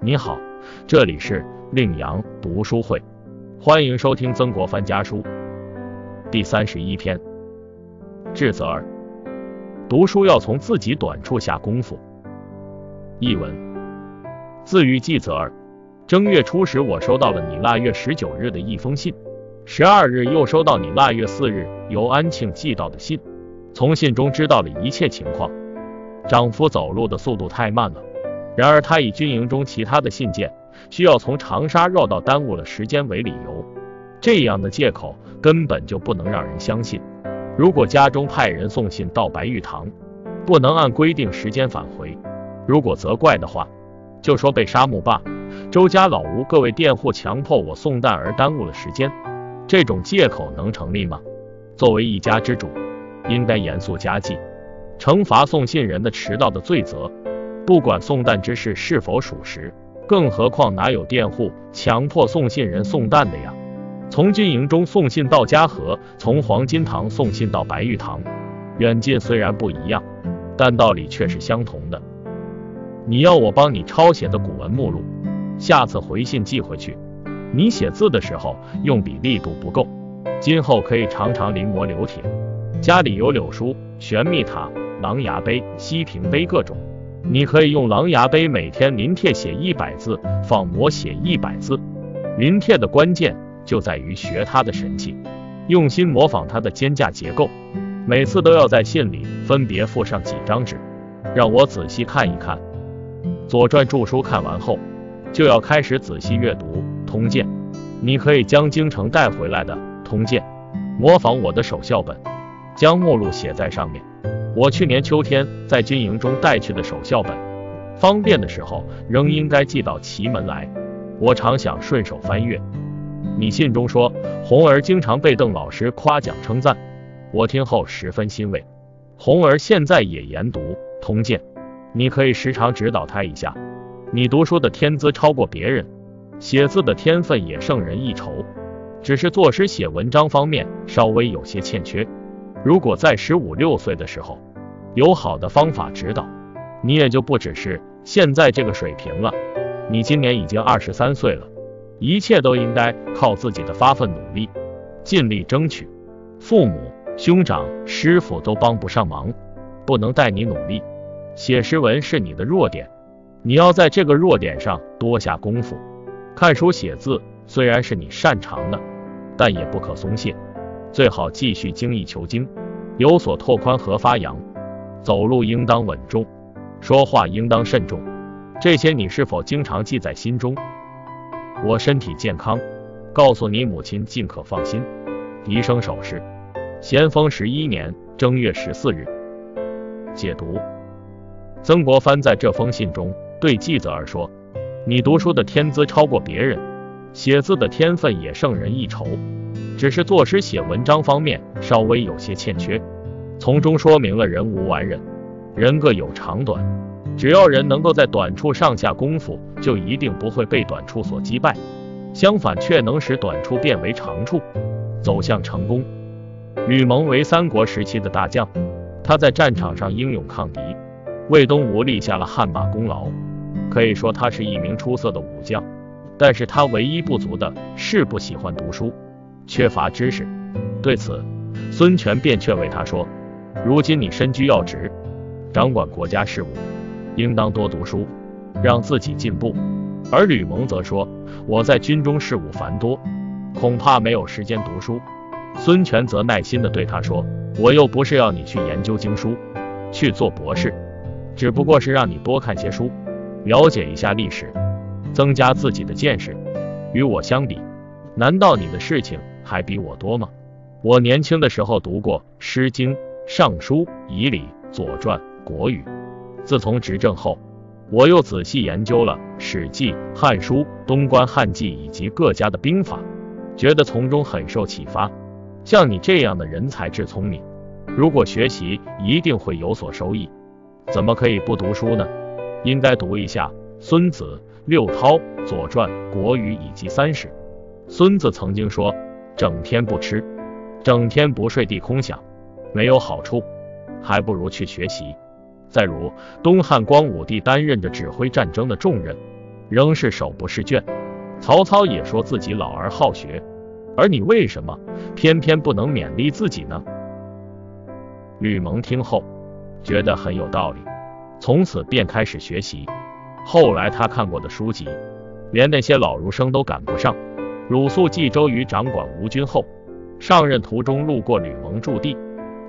你好，这里是令阳读书会，欢迎收听曾国藩家书第三十一篇。智则儿，读书要从自己短处下功夫。译文：自于季泽儿，正月初十，我收到了你腊月十九日的一封信，十二日又收到你腊月四日由安庆寄到的信，从信中知道了一切情况。丈夫走路的速度太慢了。然而，他以军营中其他的信件需要从长沙绕道耽误了时间为理由，这样的借口根本就不能让人相信。如果家中派人送信到白玉堂，不能按规定时间返回，如果责怪的话，就说被沙木坝、周家老吴各位佃户强迫我送蛋而耽误了时间，这种借口能成立吗？作为一家之主，应该严肃加计，惩罚送信人的迟到的罪责。不管送蛋之事是否属实，更何况哪有佃户强迫送信人送蛋的呀？从军营中送信到嘉禾，从黄金堂送信到白玉堂，远近虽然不一样，但道理却是相同的。你要我帮你抄写的古文目录，下次回信寄回去，你写字的时候用笔力度不够，今后可以常常临摹刘铁。家里有柳书、玄秘塔、琅琊碑、西平碑各种。你可以用狼牙碑每天临帖写一百字，仿模写一百字。临帖的关键就在于学它的神气，用心模仿它的肩架结构。每次都要在信里分别附上几张纸，让我仔细看一看。《左传》注书看完后，就要开始仔细阅读《通鉴》。你可以将京城带回来的《通鉴》，模仿我的手校本，将目录写在上面。我去年秋天在军营中带去的手孝本，方便的时候仍应该寄到祁门来。我常想顺手翻阅。你信中说红儿经常被邓老师夸奖称赞，我听后十分欣慰。红儿现在也研读《通鉴》，你可以时常指导他一下。你读书的天资超过别人，写字的天分也胜人一筹，只是作诗写文章方面稍微有些欠缺。如果在十五六岁的时候，有好的方法指导，你也就不只是现在这个水平了。你今年已经二十三岁了，一切都应该靠自己的发奋努力，尽力争取。父母、兄长、师傅都帮不上忙，不能带你努力。写诗文是你的弱点，你要在这个弱点上多下功夫。看书写字虽然是你擅长的，但也不可松懈，最好继续精益求精，有所拓宽和发扬。走路应当稳重，说话应当慎重，这些你是否经常记在心中？我身体健康，告诉你母亲尽可放心。笛声手势，咸丰十一年正月十四日。解读：曾国藩在这封信中对季泽儿说：“你读书的天资超过别人，写字的天分也胜人一筹，只是作诗写文章方面稍微有些欠缺。”从中说明了人无完人，人各有长短，只要人能够在短处上下功夫，就一定不会被短处所击败，相反却能使短处变为长处，走向成功。吕蒙为三国时期的大将，他在战场上英勇抗敌，为东吴立下了汗马功劳，可以说他是一名出色的武将。但是他唯一不足的是不喜欢读书，缺乏知识。对此，孙权便劝慰他说。如今你身居要职，掌管国家事务，应当多读书，让自己进步。而吕蒙则说：“我在军中事务繁多，恐怕没有时间读书。”孙权则耐心地对他说：“我又不是要你去研究经书，去做博士，只不过是让你多看些书，了解一下历史，增加自己的见识。与我相比，难道你的事情还比我多吗？我年轻的时候读过《诗经》。尚书、仪礼、左传、国语。自从执政后，我又仔细研究了《史记》《汉书》《东关汉记》以及各家的兵法，觉得从中很受启发。像你这样的人才智聪明，如果学习一定会有所收益，怎么可以不读书呢？应该读一下《孙子》《六韬》《左传》《国语》以及《三史》。孙子曾经说：“整天不吃，整天不睡地空想。”没有好处，还不如去学习。再如东汉光武帝担任着指挥战争的重任，仍是手不释卷。曹操也说自己老而好学，而你为什么偏偏不能勉励自己呢？吕蒙听后觉得很有道理，从此便开始学习。后来他看过的书籍，连那些老儒生都赶不上。鲁肃冀州于掌管吴军后，上任途中路过吕蒙驻地，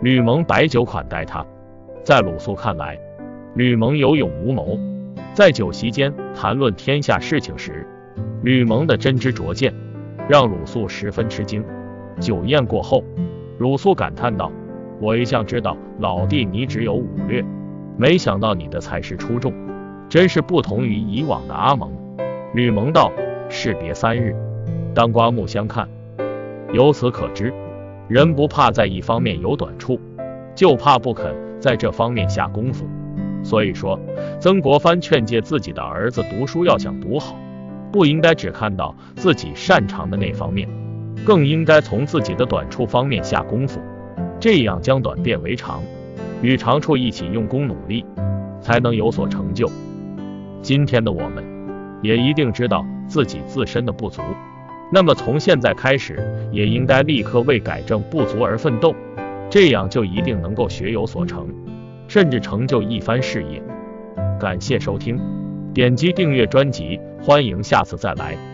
吕蒙摆酒款待他。在鲁肃看来，吕蒙有勇无谋。在酒席间谈论天下事情时，吕蒙的真知灼见让鲁肃十分吃惊。酒宴过后，鲁肃感叹道：“我一向知道老弟你只有武略，没想到你的才识出众，真是不同于以往的阿蒙。”吕蒙道：“士别三日。”当刮目相看，由此可知，人不怕在一方面有短处，就怕不肯在这方面下功夫。所以说，曾国藩劝诫自己的儿子读书要想读好，不应该只看到自己擅长的那方面，更应该从自己的短处方面下功夫，这样将短变为长，与长处一起用功努力，才能有所成就。今天的我们，也一定知道自己自身的不足。那么从现在开始，也应该立刻为改正不足而奋斗，这样就一定能够学有所成，甚至成就一番事业。感谢收听，点击订阅专辑，欢迎下次再来。